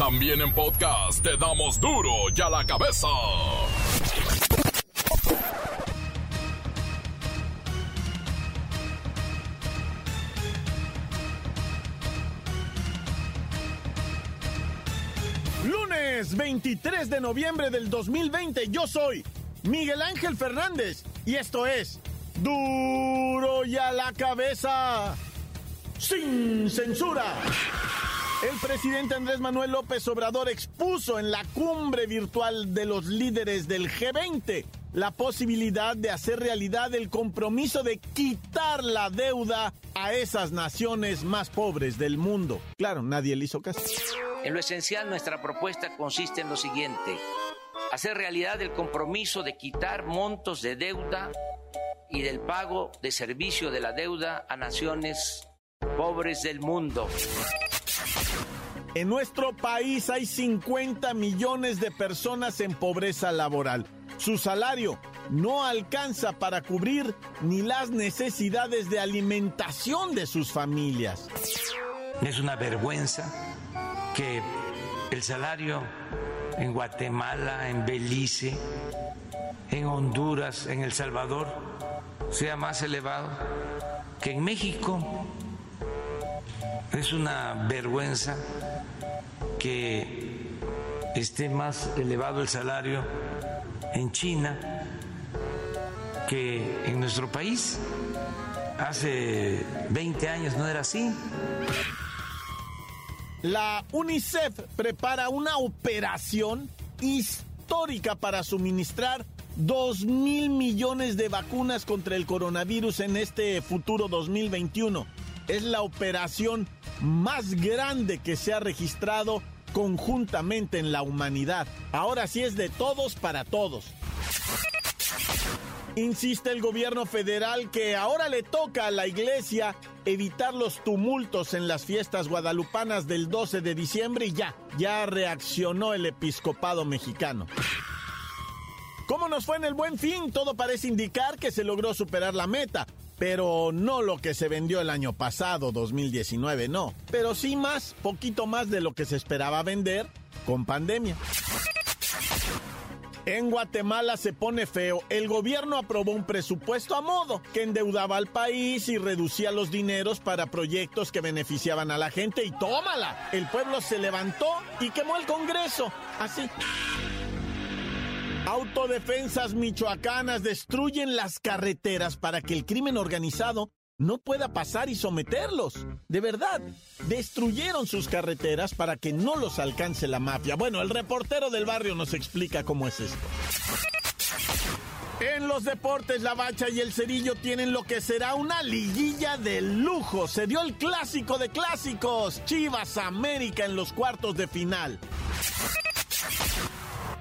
También en podcast te damos duro y a la cabeza. Lunes 23 de noviembre del 2020, yo soy Miguel Ángel Fernández y esto es duro y a la cabeza, sin censura. El presidente Andrés Manuel López Obrador expuso en la cumbre virtual de los líderes del G20 la posibilidad de hacer realidad el compromiso de quitar la deuda a esas naciones más pobres del mundo. Claro, nadie le hizo caso. En lo esencial, nuestra propuesta consiste en lo siguiente. Hacer realidad el compromiso de quitar montos de deuda y del pago de servicio de la deuda a naciones pobres del mundo. En nuestro país hay 50 millones de personas en pobreza laboral. Su salario no alcanza para cubrir ni las necesidades de alimentación de sus familias. Es una vergüenza que el salario en Guatemala, en Belice, en Honduras, en El Salvador, sea más elevado que en México. Es una vergüenza que esté más elevado el salario en China que en nuestro país. Hace 20 años no era así. La UNICEF prepara una operación histórica para suministrar 2 mil millones de vacunas contra el coronavirus en este futuro 2021. Es la operación más grande que se ha registrado conjuntamente en la humanidad. Ahora sí es de todos para todos. Insiste el gobierno federal que ahora le toca a la iglesia evitar los tumultos en las fiestas guadalupanas del 12 de diciembre y ya, ya reaccionó el episcopado mexicano. ¿Cómo nos fue en el buen fin? Todo parece indicar que se logró superar la meta, pero no lo que se vendió el año pasado, 2019, no. Pero sí más, poquito más de lo que se esperaba vender con pandemia. En Guatemala se pone feo. El gobierno aprobó un presupuesto a modo que endeudaba al país y reducía los dineros para proyectos que beneficiaban a la gente. Y tómala. El pueblo se levantó y quemó el Congreso. Así. Autodefensas michoacanas destruyen las carreteras para que el crimen organizado no pueda pasar y someterlos. De verdad, destruyeron sus carreteras para que no los alcance la mafia. Bueno, el reportero del barrio nos explica cómo es esto. En los deportes, la bacha y el cerillo tienen lo que será una liguilla de lujo. Se dio el clásico de clásicos, Chivas América en los cuartos de final.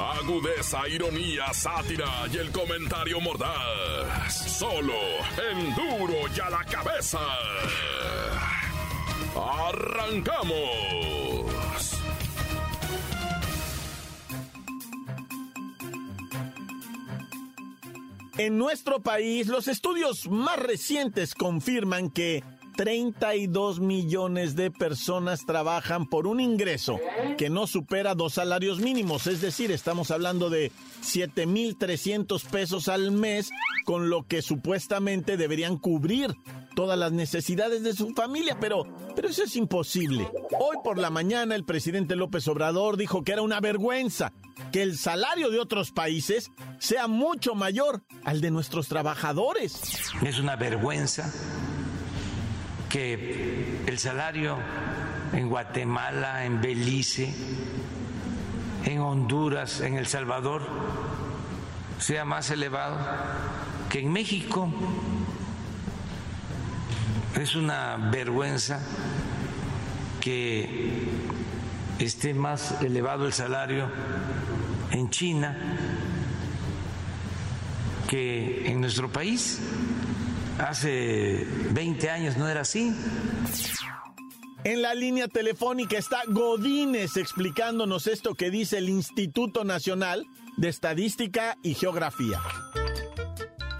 Agudeza, ironía, sátira y el comentario mordaz. Solo en duro y a la cabeza. ¡Arrancamos! En nuestro país, los estudios más recientes confirman que 32 millones de personas trabajan por un ingreso que no supera dos salarios mínimos, es decir, estamos hablando de 7.300 pesos al mes, con lo que supuestamente deberían cubrir todas las necesidades de su familia, pero, pero eso es imposible. Hoy por la mañana el presidente López Obrador dijo que era una vergüenza que el salario de otros países sea mucho mayor al de nuestros trabajadores. Es una vergüenza que el salario en Guatemala, en Belice, en Honduras, en El Salvador, sea más elevado que en México. Es una vergüenza que esté más elevado el salario en China que en nuestro país hace 20 años no era así. En la línea telefónica está Godínez explicándonos esto que dice el Instituto Nacional de Estadística y Geografía.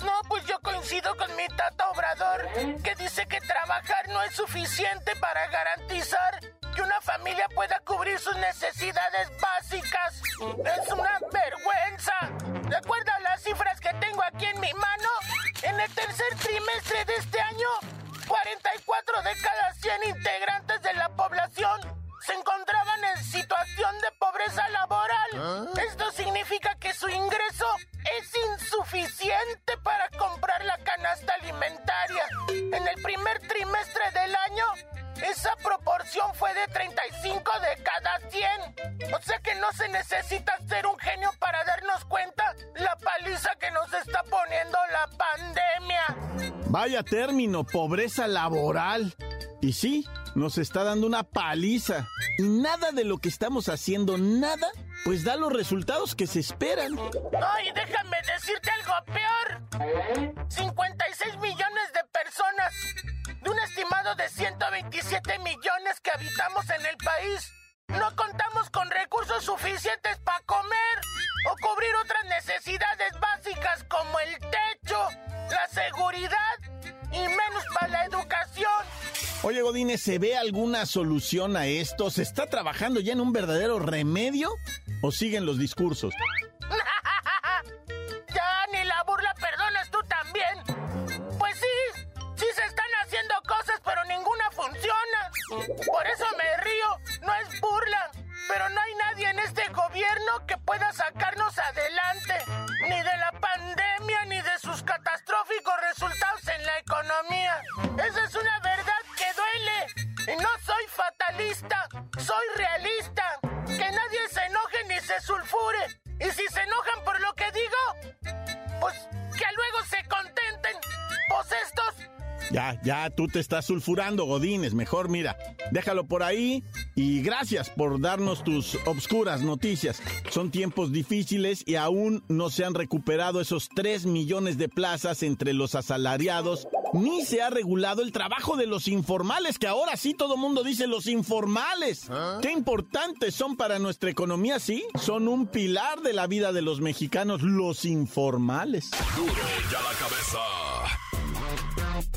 No, pues yo coincido con mi tata Obrador, que dice que trabajar no es suficiente para garantizar que una familia pueda cubrir sus necesidades básicas. Es una vergüenza. ¿De acuerdo a las cifras que tengo aquí en mi mano? Tercer trimestre de este año, 44 de cada 100 integrantes de la población se encontraban en situación de pobreza laboral. Esto significa que su ingreso es insuficiente para comprar la canasta alimentaria. En el primer trimestre esa proporción fue de 35 de cada 100. O sea que no se necesita ser un genio para darnos cuenta la paliza que nos está poniendo la pandemia. Vaya término, pobreza laboral. Y sí, nos está dando una paliza. Y nada de lo que estamos haciendo, nada, pues da los resultados que se esperan. Ay, déjame decirte algo peor. 56 millones de personas de un estimado de 127 millones que habitamos en el país. No contamos con recursos suficientes para comer o cubrir otras necesidades básicas como el techo, la seguridad y menos para la educación. Oye, Godínez, ¿se ve alguna solución a esto? ¿Se está trabajando ya en un verdadero remedio? ¿O siguen los discursos? ya, ni la burla perdonas tú también. Pues sí, sí se están haciendo cosas, pero ninguna Ya, tú te estás sulfurando, Godínez. Mejor mira, déjalo por ahí y gracias por darnos tus obscuras noticias. Son tiempos difíciles y aún no se han recuperado esos 3 millones de plazas entre los asalariados, ni se ha regulado el trabajo de los informales, que ahora sí todo mundo dice los informales. Qué importantes son para nuestra economía, sí. Son un pilar de la vida de los mexicanos, los informales. Duro ya la cabeza.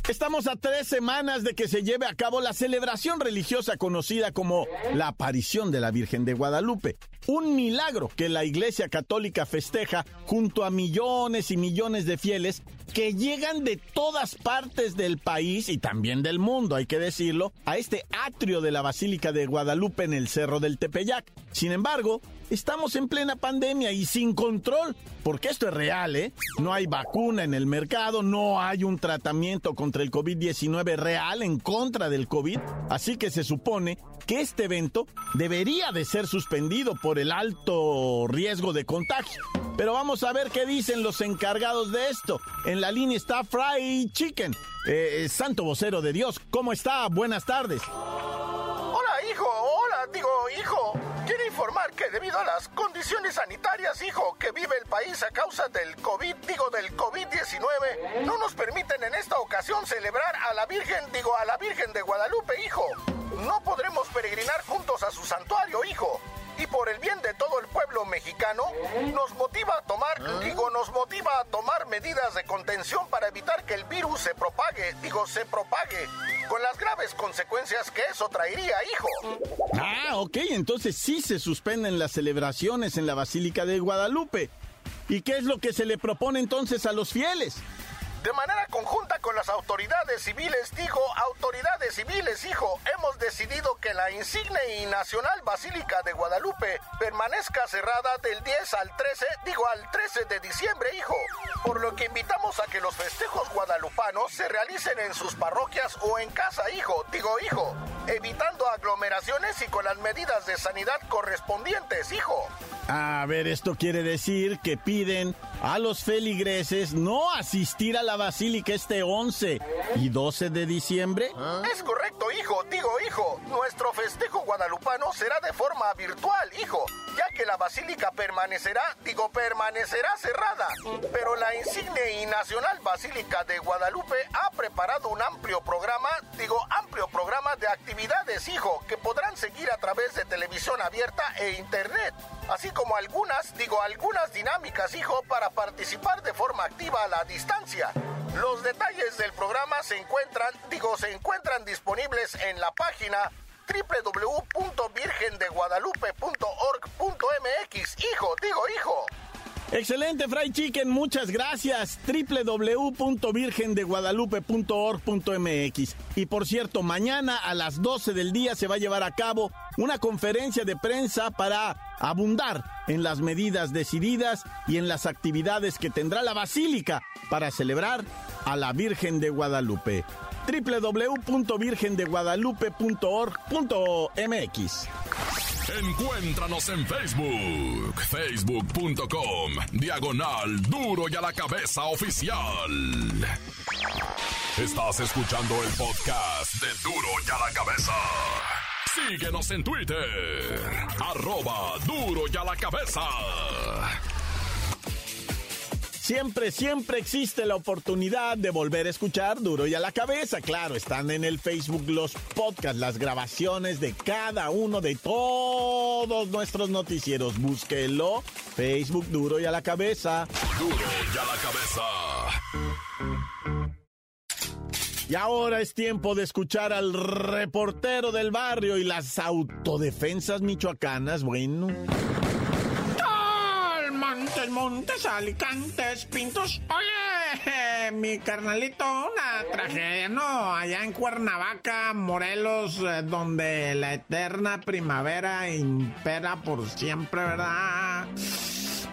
Estamos a tres semanas de que se lleve a cabo la celebración religiosa conocida como la aparición de la Virgen de Guadalupe. Un milagro que la Iglesia Católica festeja junto a millones y millones de fieles que llegan de todas partes del país y también del mundo, hay que decirlo, a este atrio de la Basílica de Guadalupe en el Cerro del Tepeyac. Sin embargo, estamos en plena pandemia y sin control, porque esto es real, ¿eh? No hay vacuna en el mercado, no hay un tratamiento contra el COVID-19 real en contra del COVID, así que se supone que este evento debería de ser suspendido por el alto riesgo de contagio. Pero vamos a ver qué dicen los encargados de esto. En la línea está Fry Chicken, eh, santo vocero de Dios. ¿Cómo está? Buenas tardes. Hola, hijo. Hola, digo, hijo. Quiero informar que debido a las condiciones sanitarias, hijo, que vive el país a causa del COVID, digo, del COVID-19, no nos permiten en esta ocasión celebrar a la Virgen, digo, a la Virgen de Guadalupe, hijo. No podremos peregrinar juntos a su santuario, hijo. Y por el bien de todo el pueblo mexicano, nos motiva a tomar, digo, nos motiva a tomar medidas de contención para evitar que el virus se propague, digo, se propague, con las graves consecuencias que eso traería, hijo. Ah, ok, entonces sí se suspenden las celebraciones en la Basílica de Guadalupe. ¿Y qué es lo que se le propone entonces a los fieles? De manera conjunta con las autoridades civiles, digo, autoridades civiles, hijo, hemos decidido que la insigne y nacional Basílica de Guadalupe permanezca cerrada del 10 al 13, digo, al 13 de diciembre, hijo. Por lo que invitamos a que los festejos guadalupanos se realicen en sus parroquias o en casa, hijo, digo, hijo, evitando aglomeraciones y con las medidas de sanidad correspondientes, hijo. A ver, esto quiere decir que piden a los feligreses no asistir a la basílica este 11 y 12 de diciembre. Es correcto, hijo, digo, hijo, nuestro festejo guadalupano será de forma virtual, hijo, que la basílica permanecerá, digo, permanecerá cerrada. Pero la insigne y nacional Basílica de Guadalupe ha preparado un amplio programa, digo, amplio programa de actividades, hijo, que podrán seguir a través de televisión abierta e internet, así como algunas, digo, algunas dinámicas, hijo, para participar de forma activa a la distancia. Los detalles del programa se encuentran, digo, se encuentran disponibles en la página www.virgendeguadalupe.org.mx. Hijo, digo, hijo. Excelente, Fry Chicken, muchas gracias. www.virgendeguadalupe.org.mx. Y por cierto, mañana a las 12 del día se va a llevar a cabo una conferencia de prensa para abundar en las medidas decididas y en las actividades que tendrá la Basílica para celebrar a la Virgen de Guadalupe www.virgendeguadalupe.org.mx. Encuéntranos en Facebook, facebook.com, diagonal duro y a la cabeza oficial. Estás escuchando el podcast de duro y a la cabeza. Síguenos en Twitter, arroba duro y a la cabeza. Siempre, siempre existe la oportunidad de volver a escuchar Duro y a la cabeza. Claro, están en el Facebook los podcasts, las grabaciones de cada uno de todos nuestros noticieros. Búsquelo. Facebook Duro y a la cabeza. Duro y a la cabeza. Y ahora es tiempo de escuchar al reportero del barrio y las autodefensas michoacanas. Bueno. Montes, alicantes, pintos. Oye, mi carnalito, una tragedia, ¿no? Allá en Cuernavaca, Morelos, eh, donde la eterna primavera impera por siempre, ¿verdad?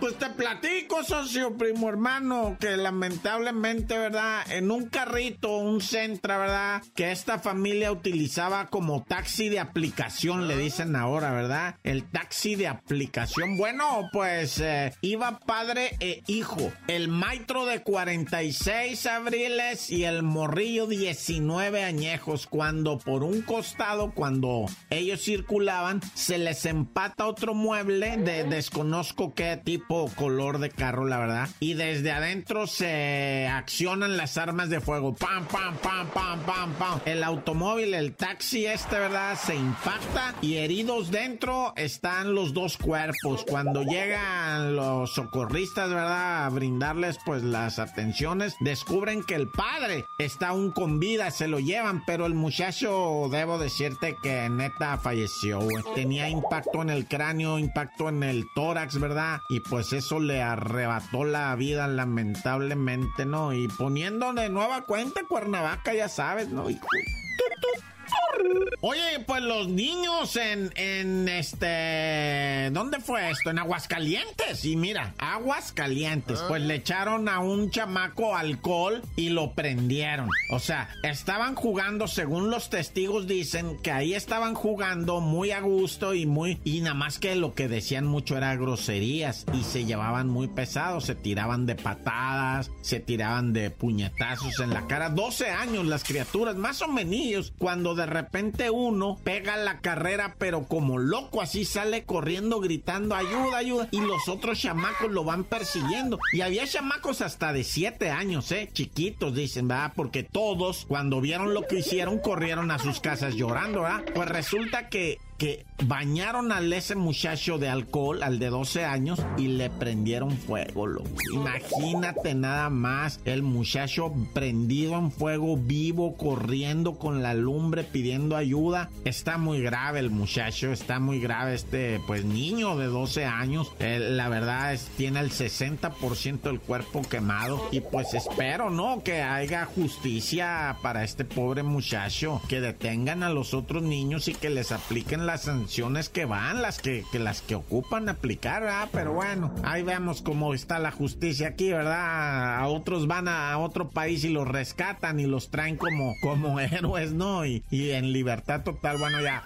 Pues te platico, socio primo hermano, que lamentablemente, ¿verdad? En un carrito, un Centra, ¿verdad? Que esta familia utilizaba como taxi de aplicación, le dicen ahora, ¿verdad? El taxi de aplicación. Bueno, pues eh, iba padre e hijo. El maitro de 46 abriles y el morrillo 19 añejos. Cuando por un costado, cuando ellos circulaban, se les empata otro mueble de desconozco qué tipo color de carro, la verdad. Y desde adentro se accionan las armas de fuego. Pam, pam, pam, pam, pam, pam. El automóvil, el taxi este, ¿verdad? Se impacta y heridos dentro están los dos cuerpos. Cuando llegan los socorristas, ¿verdad? A brindarles pues las atenciones, descubren que el padre está aún con vida, se lo llevan, pero el muchacho, debo decirte que neta falleció, Tenía impacto en el cráneo, impacto en el tórax, ¿verdad? Y pues pues eso le arrebató la vida lamentablemente, ¿no? Y poniendo de nueva cuenta Cuernavaca, ya sabes, ¿no? Hijo. Oye, pues los niños en, en este. ¿Dónde fue esto? En Aguascalientes. Y mira, Aguascalientes. Pues le echaron a un chamaco alcohol y lo prendieron. O sea, estaban jugando, según los testigos dicen, que ahí estaban jugando muy a gusto y muy. Y nada más que lo que decían mucho era groserías. Y se llevaban muy pesados. Se tiraban de patadas, se tiraban de puñetazos en la cara. 12 años las criaturas, más o menos, cuando de repente uno pega la carrera, pero como loco, así sale corriendo gritando ayuda, ayuda, y los otros chamacos lo van persiguiendo. Y había chamacos hasta de 7 años, ¿eh? Chiquitos, dicen, ¿verdad? Porque todos, cuando vieron lo que hicieron, corrieron a sus casas llorando, ¿verdad? Pues resulta que que bañaron al ese muchacho de alcohol, al de 12 años, y le prendieron fuego, loco. Imagínate nada más el muchacho prendido en fuego, vivo, corriendo con la lumbre, pidiendo ayuda. Está muy grave el muchacho, está muy grave este, pues, niño de 12 años. la verdad es, tiene el 60% del cuerpo quemado. Y pues espero, ¿no? Que haya justicia para este pobre muchacho, que detengan a los otros niños y que les apliquen las sanciones que van, las que, las que ocupan aplicar, ¿verdad? Pero bueno, ahí vemos cómo está la justicia aquí, ¿verdad? A otros van a, otro país y los rescatan y los traen como, como héroes, ¿no? Y, y en libertad total, bueno, ya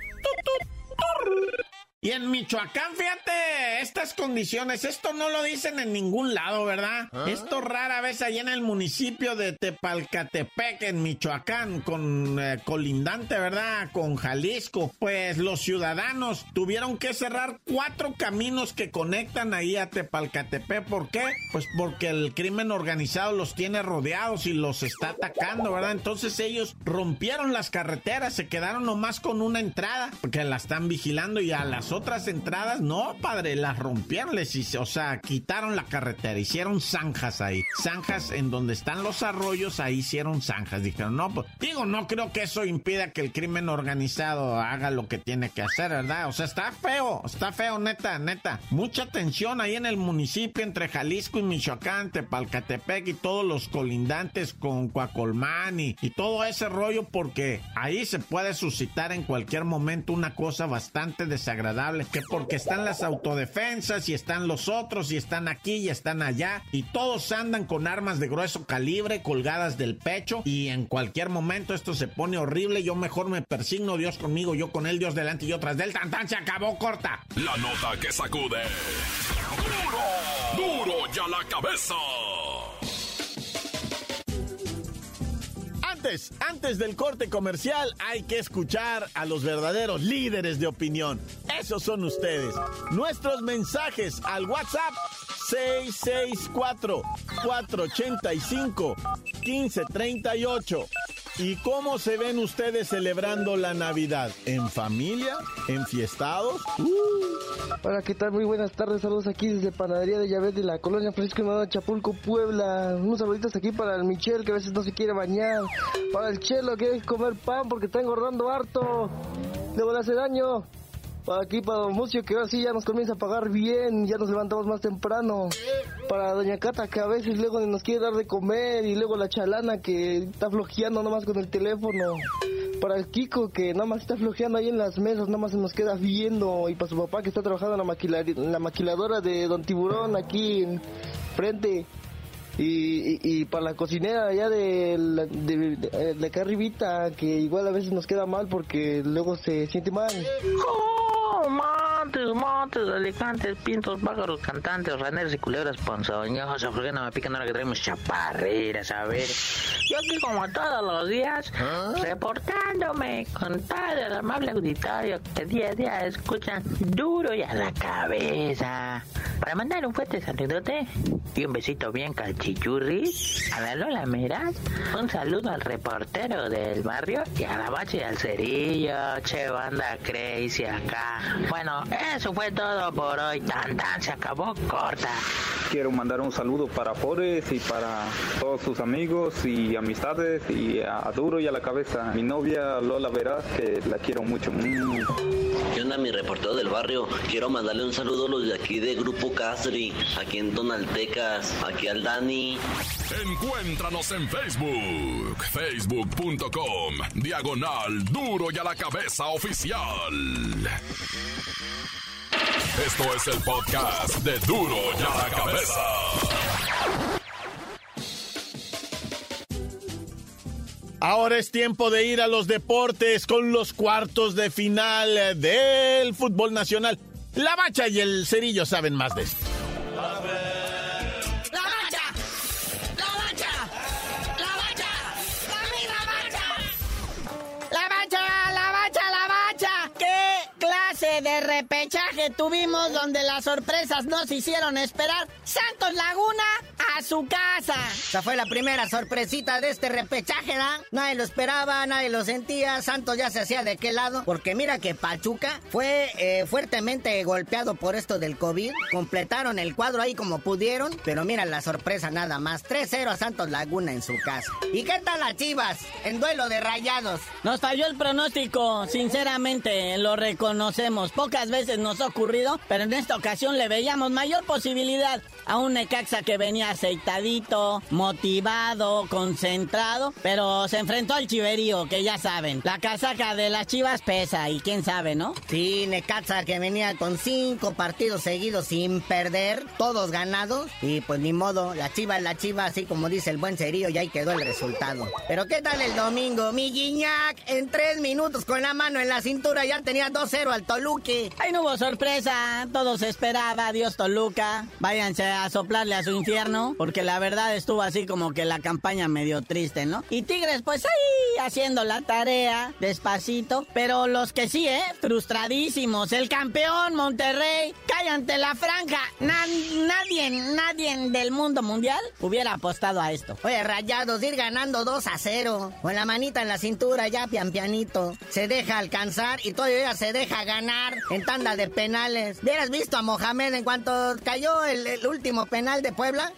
Y en Michoacán, fíjate, estas condiciones, esto no lo dicen en ningún lado, ¿verdad? ¿Ah? Esto rara vez allá en el municipio de Tepalcatepec, en Michoacán, con eh, colindante, ¿verdad? Con Jalisco. Pues los ciudadanos tuvieron que cerrar cuatro caminos que conectan ahí a Tepalcatepec. ¿Por qué? Pues porque el crimen organizado los tiene rodeados y los está atacando, ¿verdad? Entonces ellos rompieron las carreteras, se quedaron nomás con una entrada, porque la están vigilando y a las otras entradas, no, padre, las rompieron, les, o sea, quitaron la carretera, hicieron zanjas ahí. Zanjas en donde están los arroyos, ahí hicieron zanjas. Dijeron, no, pues, digo, no creo que eso impida que el crimen organizado haga lo que tiene que hacer, ¿verdad? O sea, está feo, está feo, neta, neta. Mucha tensión ahí en el municipio entre Jalisco y Michoacán, Tepalcatepec y todos los colindantes con Coacolmán y, y todo ese rollo, porque ahí se puede suscitar en cualquier momento una cosa bastante desagradable que porque están las autodefensas y están los otros y están aquí y están allá y todos andan con armas de grueso calibre colgadas del pecho y en cualquier momento esto se pone horrible, yo mejor me persigno, Dios conmigo, yo con él, Dios delante y yo tras del tan tan se acabó corta. La nota que sacude. Duro, duro ya la cabeza. Antes, antes del corte comercial hay que escuchar a los verdaderos líderes de opinión. Esos son ustedes. Nuestros mensajes al WhatsApp 664-485-1538. ¿Y cómo se ven ustedes celebrando la Navidad? ¿En familia? ¿En fiestados? Uh. Hola, ¿qué tal? Muy buenas tardes. Saludos aquí desde Panadería de Llaves de la Colonia Francisco de Chapulco, Puebla. Unos saluditos aquí para el Michel, que a veces no se quiere bañar. Para el Chelo, que quiere comer pan porque está engordando harto. Le voy a hacer daño. Aquí, para Don Mucio, que ahora sí ya nos comienza a pagar bien, ya nos levantamos más temprano. Para Doña Cata, que a veces luego nos quiere dar de comer, y luego la chalana, que está flojeando nomás con el teléfono. Para el Kiko, que nada más está flojeando ahí en las mesas, nada más se nos queda viendo. Y para su papá, que está trabajando en la, en la maquiladora de Don Tiburón, aquí en frente. Y, y, para la cocinera allá de, de, de, acá arribita, que igual a veces nos queda mal porque luego se siente mal. mom. Montes, montes, alicantes, pintos, pájaros, cantantes, raneros y culebras ponzoñosas. ¿Por qué no me pican ahora que traemos chaparreras? A ver. Yo aquí como todos los días, ¿Ah? reportándome con todo el amable auditorio que día a día escuchan duro y a la cabeza. Para mandar un fuerte saludote y un besito bien calchichurri a la Lola Meras, un saludo al reportero del barrio y a la bache y al cerillo, che banda crazy acá. Bueno, eso fue todo por hoy. Tan tan se acabó corta. Quiero mandar un saludo para Forest y para todos sus amigos y amistades y a Duro y a la cabeza. Mi novia Lola Verás, que la quiero mucho. Mm. ¿Qué onda, mi reportero del barrio? Quiero mandarle un saludo a los de aquí de Grupo Castri, aquí en Tonaltecas, aquí al Dani. Encuéntranos en Facebook, facebook.com, diagonal Duro y a la cabeza oficial. Esto es el podcast de Duro y a la cabeza. Ahora es tiempo de ir a los deportes con los cuartos de final del fútbol nacional. La bacha y el cerillo saben más de esto. de repechaje tuvimos donde las sorpresas nos hicieron esperar. Santos Laguna su casa. Esa fue la primera sorpresita de este repechaje, ¿da? Nadie lo esperaba, nadie lo sentía. Santos ya se hacía de qué lado. Porque mira que Pachuca fue eh, fuertemente golpeado por esto del COVID. Completaron el cuadro ahí como pudieron. Pero mira la sorpresa nada más. 3-0 a Santos Laguna en su casa. ¿Y qué tal las Chivas? En duelo de rayados. Nos falló el pronóstico, sinceramente, lo reconocemos. Pocas veces nos ha ocurrido, pero en esta ocasión le veíamos mayor posibilidad a un Necaxa que venía a aceitadito, motivado, concentrado, pero se enfrentó al chiverío, que ya saben, la casaca de las chivas pesa y quién sabe, ¿no? Sí, Necaxa que venía con cinco partidos seguidos sin perder, todos ganados, y pues ni modo, la chiva es la chiva, así como dice el buen cerillo, y ahí quedó el resultado. Pero ¿qué tal el domingo? Mi Guiñac, en tres minutos con la mano en la cintura ya tenía 2-0 al Toluque. Ahí no hubo sorpresa, todo se esperaba, Dios Toluca, váyanse a soplarle a su infierno, porque la verdad estuvo así como que la campaña medio triste, ¿no? Y Tigres pues ahí haciendo la tarea, despacito, pero los que sí, ¿eh? Frustradísimos, el campeón Monterrey, cállate la franja, nadie, nadie del mundo mundial hubiera apostado a esto. Oye, rayados, ir ganando 2 a 0, con la manita en la cintura ya pian pianito, se deja alcanzar y todavía se deja ganar en tanda de penales. ¿Hubieras visto a Mohamed en cuanto cayó el, último penal de Puebla?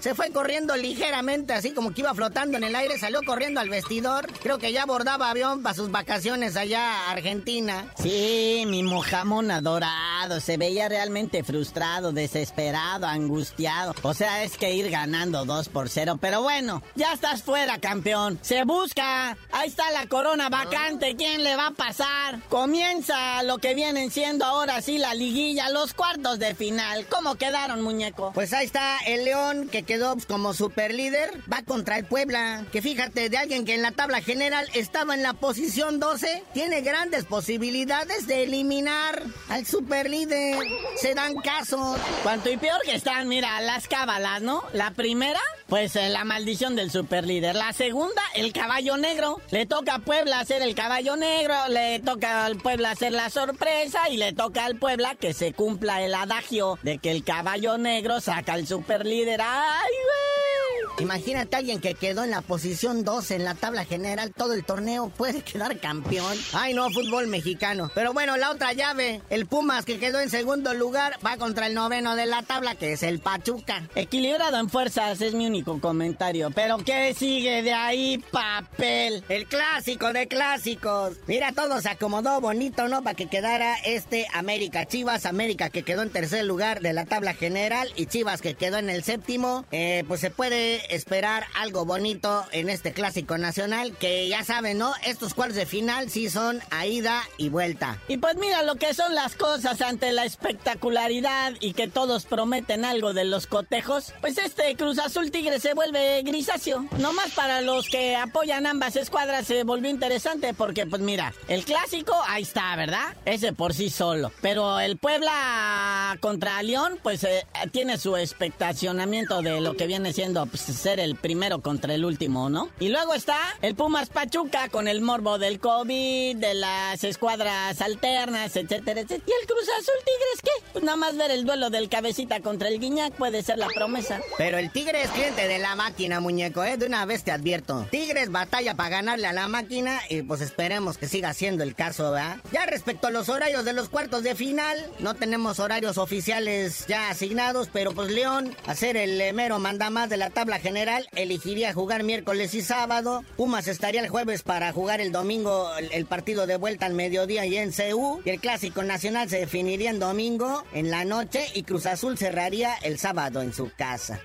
Se fue corriendo ligeramente, así como que iba flotando en el aire, salió corriendo al vestidor. Creo que ya abordaba avión para sus vacaciones allá a Argentina. Sí, mi mojamón adorado, se veía realmente frustrado, desesperado, angustiado. O sea, es que ir ganando 2 por 0. Pero bueno, ya estás fuera, campeón. Se busca. Ahí está la corona vacante. ¿Quién le va a pasar? Comienza lo que vienen siendo ahora sí la liguilla, los cuartos de final. ¿Cómo quedaron, muñeco? Pues ahí está el León que quedó pues, como super líder. Va contra el Puebla. Que fíjate, de alguien que en la tabla general estaba en la posición 12, tiene grandes posibilidades de eliminar al super líder. Se dan casos. Cuanto y peor que están, mira, las cábalas, ¿no? La primera, pues eh, la maldición del superlíder. La segunda, el caballo negro. Le toca a Puebla hacer el caballo negro, le toca al Puebla hacer la sorpresa y le toca al Puebla que se cumpla el adagio de que el caballo negro saca al superlíder. ¡Ay, güey! Imagínate a alguien que quedó en la posición 12 en la tabla general todo el torneo puede quedar campeón. Ay, no, fútbol mexicano. Pero bueno, la otra llave, el Pumas que quedó en segundo lugar va contra el noveno de la tabla que es el Pachuca. Equilibrado en fuerzas es mi único comentario. Pero ¿qué sigue de ahí, papel? El clásico de clásicos. Mira, todo se acomodó bonito, ¿no? Para que quedara este América Chivas. América que quedó en tercer lugar de la tabla general y Chivas que quedó en el séptimo. Eh, pues se puede esperar algo bonito en este clásico nacional, que ya saben, ¿no? Estos cuartos de final sí son a ida y vuelta. Y pues mira lo que son las cosas ante la espectacularidad y que todos prometen algo de los cotejos, pues este Cruz Azul Tigre se vuelve grisáceo. No más para los que apoyan ambas escuadras se volvió interesante porque pues mira, el clásico ahí está, ¿verdad? Ese por sí solo. Pero el Puebla contra León pues eh, tiene su expectacionamiento de lo que viene siendo pues, ser el primero contra el último, ¿no? Y luego está el Pumas Pachuca con el morbo del COVID, de las escuadras alternas, etcétera, etcétera. ¿Y el Cruz Azul Tigres qué? Pues nada más ver el duelo del cabecita contra el Guiñac puede ser la promesa. Pero el Tigre es cliente de la máquina, muñeco, ¿eh? De una vez te advierto. Tigres batalla para ganarle a la máquina y pues esperemos que siga siendo el caso, ¿verdad? Ya respecto a los horarios de los cuartos de final, no tenemos horarios oficiales ya asignados, pero pues León, a ser el mero manda más de la tabla general, elegiría jugar miércoles y sábado. Pumas estaría el jueves para jugar el domingo el, partido de vuelta al mediodía y en CU. Y el clásico nacional se definiría en domingo en la noche y Cruz Azul cerraría el sábado en su casa.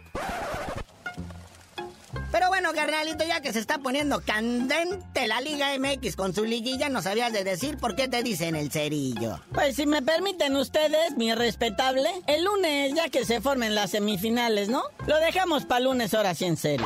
Bueno, ya que se está poniendo candente la Liga MX con su liguilla, no sabías de decir por qué te dicen el cerillo. Pues si me permiten ustedes, mi respetable, el lunes, ya que se formen las semifinales, ¿no? Lo dejamos para lunes, ahora sí en serio.